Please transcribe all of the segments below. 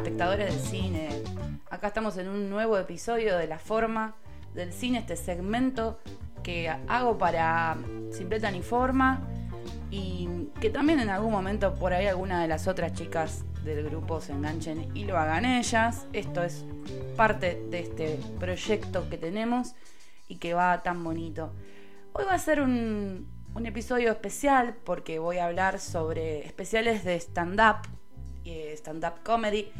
espectadores del cine. Acá estamos en un nuevo episodio de La Forma del Cine, este segmento que hago para Simpleta ni Forma y que también en algún momento por ahí alguna de las otras chicas del grupo se enganchen y lo hagan ellas. Esto es parte de este proyecto que tenemos y que va tan bonito. Hoy va a ser un, episodio especial porque voy a hablar sobre especiales de stand-up, eh, stand-up comedy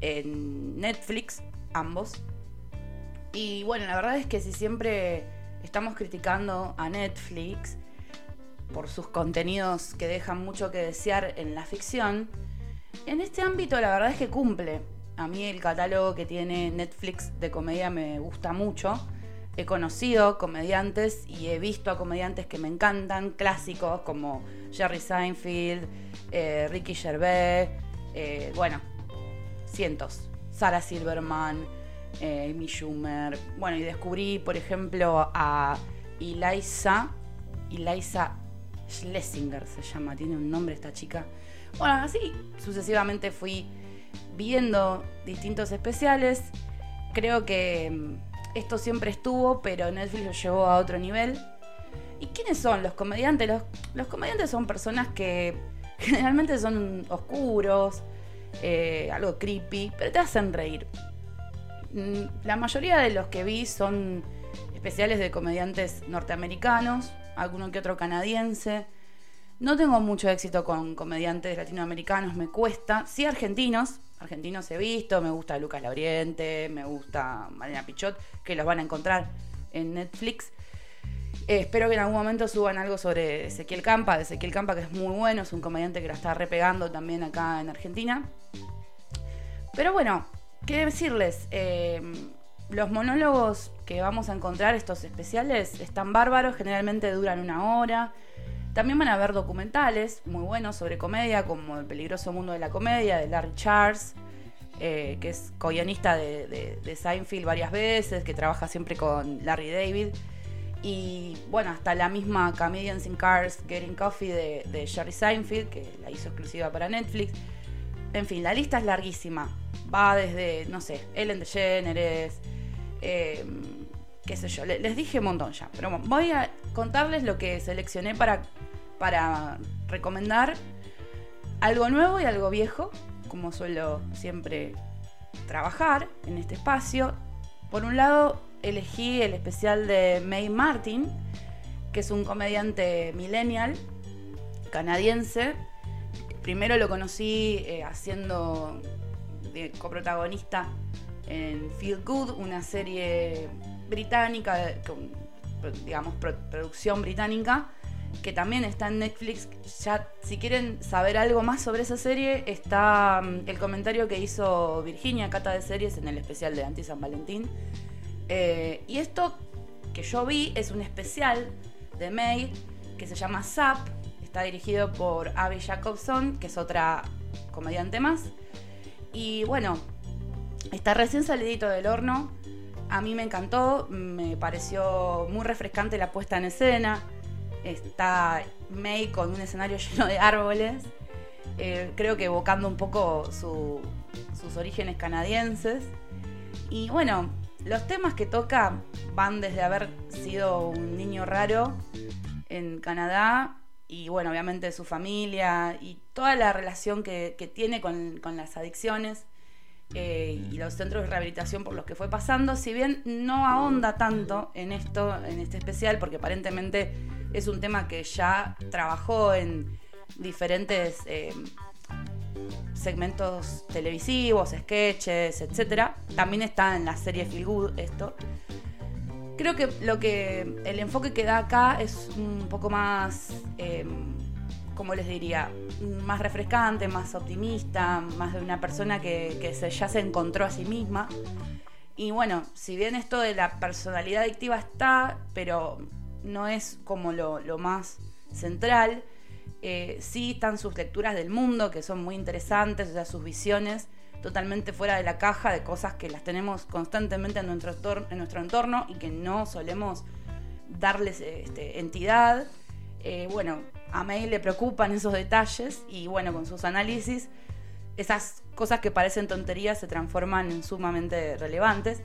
en Netflix, ambos. Y bueno, la verdad es que si siempre estamos criticando a Netflix por sus contenidos que dejan mucho que desear en la ficción, en este ámbito la verdad es que cumple. A mí el catálogo que tiene Netflix de comedia me gusta mucho. He conocido comediantes y he visto a comediantes que me encantan, clásicos como Jerry Seinfeld, eh, Ricky Gervais, eh, bueno, cientos. Sarah Silverman, eh, Amy Schumer. Bueno, y descubrí, por ejemplo, a Eliza, Eliza Schlesinger se llama, tiene un nombre esta chica. Bueno, así sucesivamente fui viendo distintos especiales. Creo que mm, esto siempre estuvo, pero Netflix lo llevó a otro nivel. ¿Y quiénes son los comediantes? Los, los comediantes son personas que generalmente son oscuros, eh, algo creepy, pero te hacen reír. Mm, la mayoría de los que vi son especiales de comediantes norteamericanos, alguno que otro canadiense. No tengo mucho éxito con comediantes latinoamericanos, me cuesta. Sí, argentinos, argentinos he visto, me gusta Lucas Lauriente, me gusta Marina Pichot, que los van a encontrar en Netflix. Eh, espero que en algún momento suban algo sobre Ezequiel Campa, de Ezequiel Campa que es muy bueno, es un comediante que la está repegando también acá en Argentina. Pero bueno, ¿qué decirles? Eh, los monólogos que vamos a encontrar, estos especiales, están bárbaros, generalmente duran una hora. También van a haber documentales muy buenos sobre comedia, como El peligroso mundo de la comedia, de Larry Charles, eh, que es co-guionista de, de Seinfeld varias veces, que trabaja siempre con Larry David. Y bueno, hasta la misma Comedians in Cars Getting Coffee de, de Jerry Seinfeld, que la hizo exclusiva para Netflix. En fin, la lista es larguísima. Va desde, no sé, Ellen DeGeneres, eh, qué sé yo, les dije un montón ya. Pero voy a contarles lo que seleccioné para, para recomendar algo nuevo y algo viejo, como suelo siempre trabajar en este espacio. Por un lado, elegí el especial de May Martin, que es un comediante millennial canadiense. Primero lo conocí eh, haciendo de coprotagonista en Feel Good, una serie británica, digamos, producción británica, que también está en Netflix. Ya, si quieren saber algo más sobre esa serie, está mm, el comentario que hizo Virginia, Cata de Series, en el especial de Anti San Valentín eh, y esto que yo vi es un especial de May que se llama Zap. Está dirigido por Abby Jacobson, que es otra comediante más. Y bueno, está recién salidito del horno. A mí me encantó, me pareció muy refrescante la puesta en escena. Está May con un escenario lleno de árboles. Eh, creo que evocando un poco sus orígenes canadienses. Y bueno, los temas que toca van desde haber sido un niño raro en Canadá y bueno, obviamente su familia y toda la relación que, tiene con, las adicciones eh, y los centros de rehabilitación por los que fue pasando, si bien no ahonda tanto en esto, en este especial, porque aparentemente es un tema que ya trabajó en diferentes eh, segmentos televisivos, sketches, etc. También está en la serie Feel Good esto. Creo que lo que el enfoque que da acá es un poco más, eh, como les diría, más refrescante, más optimista, más de una persona que, ya se encontró a sí misma. Y bueno, si bien esto de la personalidad adictiva está, pero no es como lo, más central, eh, sí están sus lecturas del mundo, que son muy interesantes, o sea, sus visiones totalmente fuera de la caja de cosas que las tenemos constantemente en nuestro, en nuestro entorno y que no solemos darles este, entidad. Eh, bueno, a May le preocupan esos detalles y bueno, con sus análisis, esas cosas que parecen tonterías se transforman en sumamente relevantes.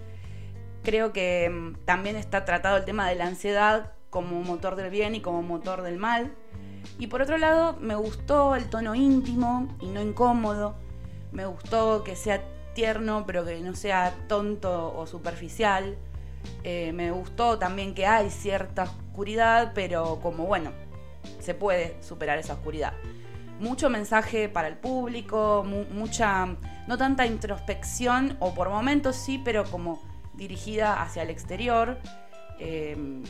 Creo que mm, también está tratado el tema de la ansiedad como motor del bien y como motor del mal. Y por otro lado, me gustó el tono íntimo y no incómodo. Me gustó que sea tierno, pero que no sea tonto o superficial. Eh, me gustó también que hay cierta oscuridad, pero como bueno, se puede superar esa oscuridad. Mucho mensaje para el público, mucha, no tanta introspección, o por momentos sí, pero como dirigida hacia el exterior. Eh,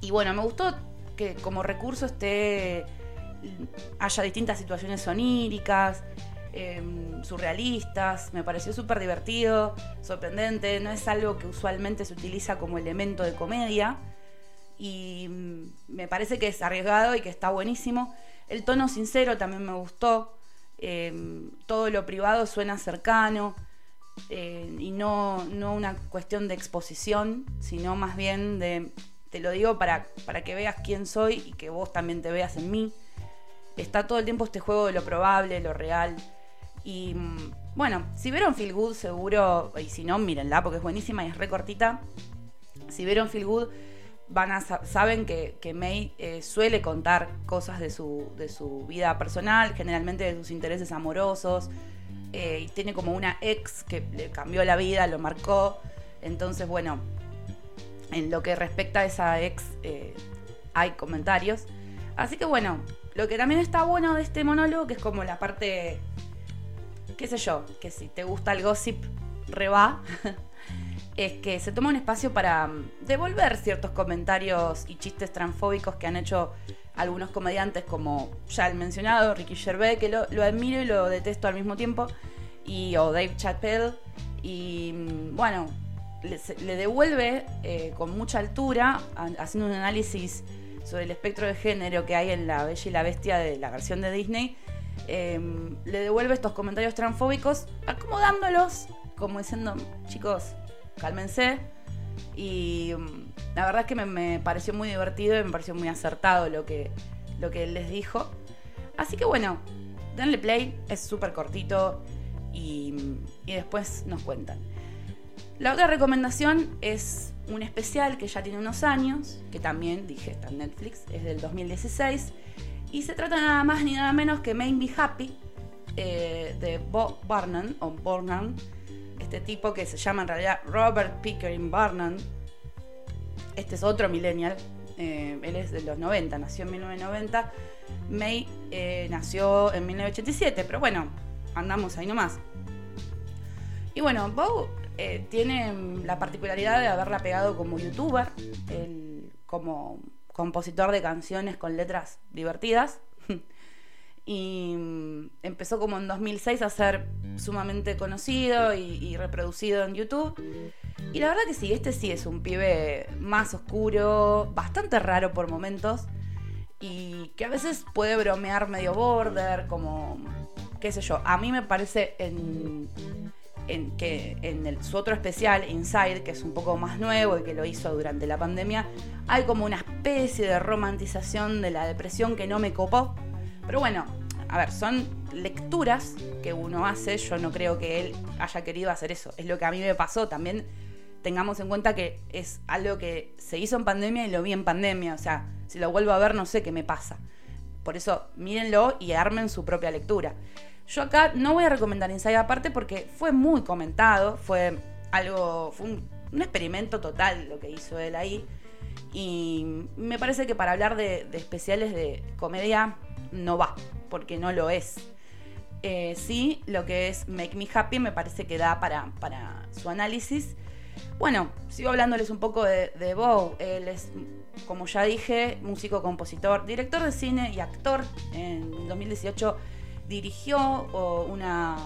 y bueno, me gustó que como recurso esté haya distintas situaciones soníricas, em, surrealistas, me pareció súper divertido, sorprendente, no es algo que usualmente se utiliza como elemento de comedia. Y mm, me parece que es arriesgado y que está buenísimo. El tono sincero también me gustó, em, todo lo privado suena cercano eh, y no, no una cuestión de exposición, sino más bien de te lo digo para, para que veas quién soy y que vos también te veas en mí. Está todo el tiempo este juego de lo probable, lo real. Y mm, bueno, si vieron Feel Good, seguro, y si no, mírenla porque es buenísima y es recortita. Si vieron Feel Good, van a, saben que, que May eh, suele contar cosas de su, de su vida personal, generalmente de sus intereses amorosos. Eh, y tiene como una ex que le cambió la vida, lo marcó. Entonces, bueno, en lo que respecta a esa ex eh, hay comentarios. Así que bueno, lo que también está bueno de este monólogo, que es como la parte, qué sé yo, que si te gusta el gossip, reba, es que se toma un espacio para mm, devolver ciertos comentarios y chistes transfóbicos que han hecho algunos comediantes, como ya el mencionado Ricky Gervais, que lo, admiro y lo detesto al mismo tiempo, y o Dave Chappelle. Y mm, bueno, le, devuelve eh, con mucha altura, haciendo un análisis sobre el espectro de género que hay en La Bella y la Bestia de la versión de Disney, em, le devuelve estos comentarios transfóbicos, acomodándolos, como diciendo, chicos, cálmense. Y mm, la verdad es que me, pareció muy divertido y me pareció muy acertado lo que, lo que él les dijo. Así que bueno, denle play, es súper cortito y, y después nos cuentan. La otra recomendación es un especial que ya tiene unos años, que también dije está en Netflix, es del 2016, y se trata nada más ni nada menos que Make Me Happy, eh, de Bob Barnum, o Barnum, este tipo que se llama en realidad Robert Pickering Barnum. Este es otro millennial, eh, él es de los 90, nació en 1990. May eh, nació en 1987, pero bueno, andamos ahí nomás. Y bueno, Bob eh, tiene la particularidad de haberla pegado como youtuber, como compositor de canciones con letras divertidas. y mm, empezó como en 2006 a ser sumamente conocido y, reproducido en YouTube. Y la verdad que sí, este sí es un pibe más oscuro, bastante raro por momentos. Y que a veces puede bromear medio border, como, qué sé yo. A mí me parece en, en, que en su otro especial, Inside, que es un poco más nuevo y que lo hizo durante la pandemia, hay como una especie de romantización de la depresión que no me copó. Pero bueno, a ver, son lecturas que uno hace, yo no creo que él haya querido hacer eso, es lo que a mí me pasó también. Tengamos en cuenta que es algo que se hizo en pandemia y lo vi en pandemia, o sea, si lo vuelvo a ver no sé qué me pasa. Por eso mírenlo y armen su propia lectura. Yo acá no voy a recomendar Inside aparte porque fue muy comentado, fue algo, fue un, experimento total lo que hizo él ahí. Y me parece que para hablar de, especiales de comedia no va, porque no lo es. Eh, sí, lo que es Make Me Happy me parece que da para, para su análisis. Bueno, sigo hablándoles un poco de, de Bow. Él es, como ya dije, músico, compositor, director de cine y actor. En 2018 dirigió una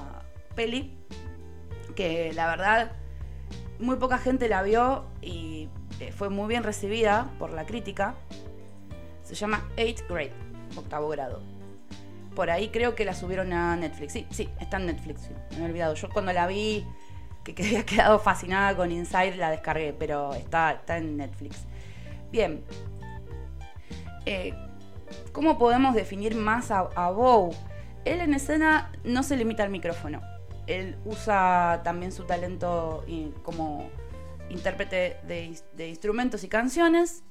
peli que la verdad muy poca gente la vio y eh, fue muy bien recibida por la crítica. Se llama Eighth Grade, octavo grado. Por ahí creo que la subieron a Netflix. Sí, sí, está en Netflix. me he olvidado. Yo cuando la vi, que, había quedado fascinada con Inside, la descargué, pero está, está en Netflix. Bien. Eh, ¿Cómo podemos definir más a, a Bow? Él en escena no se limita al micrófono. Él usa también su talento como intérprete de, instrumentos y canciones.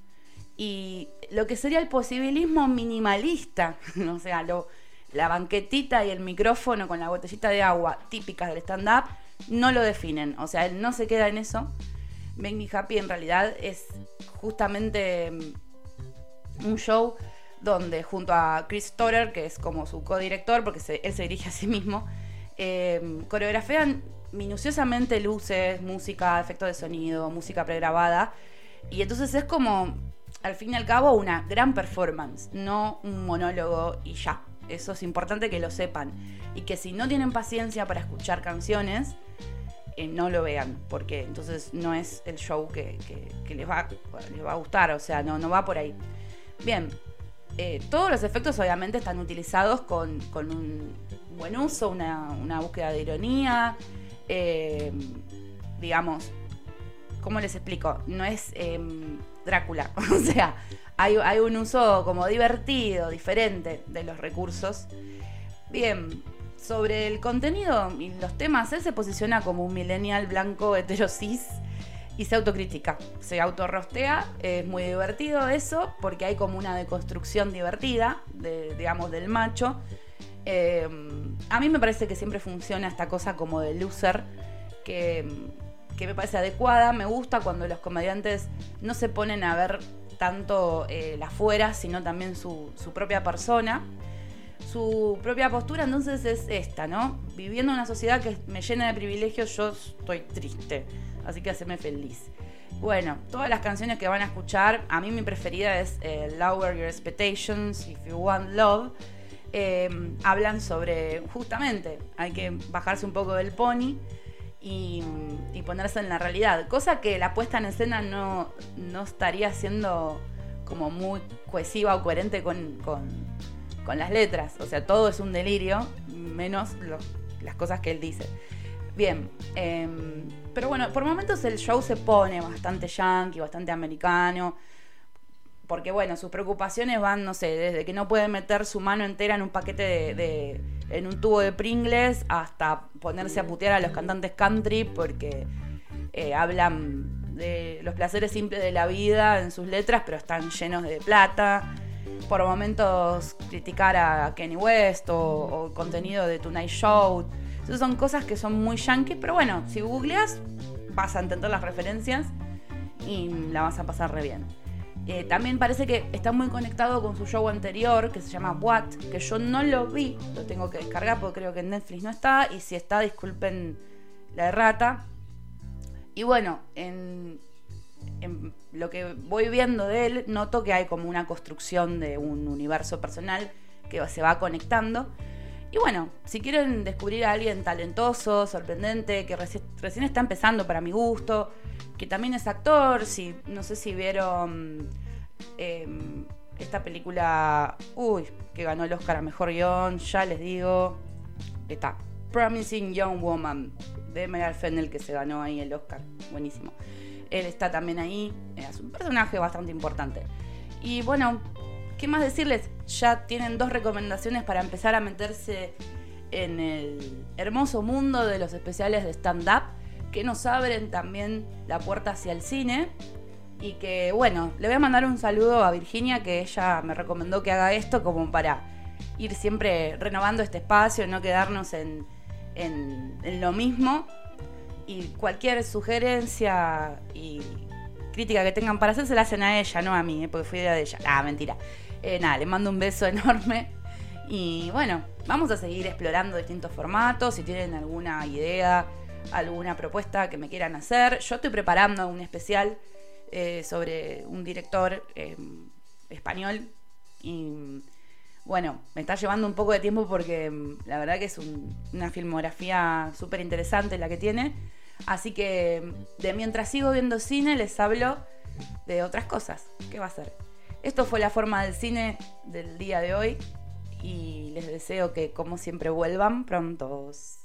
Y lo que sería el posibilismo minimalista, o sea, la banquetita y el micrófono con la botellita de agua típicas del stand-up, no lo definen. O sea, él no se queda en eso. Make Me Happy en realidad es justamente mm, un show donde junto a Chris Storer, que es como su codirector, porque él se dirige a sí mismo, eh, coreografían minuciosamente luces, música, efectos de sonido, música pregrabada. Y entonces es como, al fin y al cabo, una gran performance, no un monólogo y ya. Eso es importante que lo sepan. Y que si no tienen paciencia para escuchar canciones, eh, no lo vean, porque entonces no es el show que, les, va, les, va, a gustar, o sea, no, no va por ahí. Bien, eh, todos los efectos obviamente están utilizados con, un buen uso, una, búsqueda de ironía, eh, digamos, ¿cómo les explico? No es em, Drácula, o sea, hay, un uso como divertido, diferente de los recursos. Bien, sobre el contenido y los temas, él se posiciona como un millennial blanco heterosis y se autocritica, se autorrostea, es muy divertido eso, porque hay como una deconstrucción divertida, digamos, del macho, Em, a mí me parece que siempre funciona esta cosa como de loser, que, me parece adecuada. Me gusta cuando los comediantes no se ponen a ver tanto eh, la fuera, sino también su, propia persona. Su propia postura entonces es esta, ¿no? Viviendo en una sociedad que me llena de privilegios, yo estoy triste. Así que haceme feliz. Bueno, todas las canciones que van a escuchar, a mí mi preferida es eh, Lower Your Expectations, If You Want Love Em, hablan sobre, justamente, hay que bajarse un poco del pony y, ponerse en la realidad, cosa que la puesta en escena no, estaría siendo como muy cohesiva o coherente con, las letras, o sea, todo es un delirio, menos las cosas que él dice. Bien, em, pero bueno, por momentos el show se pone bastante yankee, bastante americano porque bueno, sus preocupaciones van, no sé, desde que no puede meter su mano entera en un paquete de, en un tubo de Pringles hasta ponerse a putear a los cantantes country porque eh, hablan de los placeres simples de la vida en sus letras, pero están llenos de plata. Por momentos criticar a Kenny West o, el contenido de Tonight Show. Esas son cosas que son muy yankees, pero bueno, si googleas vas a entender las referencias y la vas a pasar re bien. Eh, también parece que está muy conectado con su show anterior, que se llama What, que yo no lo vi, lo tengo que descargar porque creo que en Netflix no está, y si está, disculpen la errata. Y bueno, en, lo que voy viendo de él, noto que hay como una construcción de un universo personal que se va conectando. Y bueno, si quieren descubrir a alguien talentoso, sorprendente, que recién está empezando para mi gusto, que también es actor, si, no sé si vieron em, esta película, uy, que ganó el Oscar a Mejor Guión, ya les digo, está, Promising Young Woman, de Meryl Fennel, que se ganó ahí el Oscar, buenísimo. Él está también ahí, es un personaje bastante importante. Y bueno, ¿qué más decirles? Ya tienen dos recomendaciones para empezar a meterse en el hermoso mundo de los especiales de stand-up que nos abren también la puerta hacia el cine. Y que, bueno, le voy a mandar un saludo a Virginia, que ella me recomendó que haga esto como para ir siempre renovando este espacio, no quedarnos en, lo mismo. Y cualquier sugerencia y crítica que tengan para hacer se la hacen a ella, no a mí, ¿eh? porque fui idea de ella. Ah, mentira. Eh, nada, le mando un beso enorme. Y bueno, vamos a seguir explorando distintos formatos. Si tienen alguna idea alguna propuesta que me quieran hacer. Yo estoy preparando un especial eh, sobre un director eh, español y bueno, me está llevando un poco de tiempo porque mm, la verdad que es una filmografía súper interesante la que tiene. Así que de mientras sigo viendo cine les hablo de otras cosas. ¿Qué va a ser? Esto fue la forma del cine del día de hoy y les deseo que como siempre vuelvan prontos.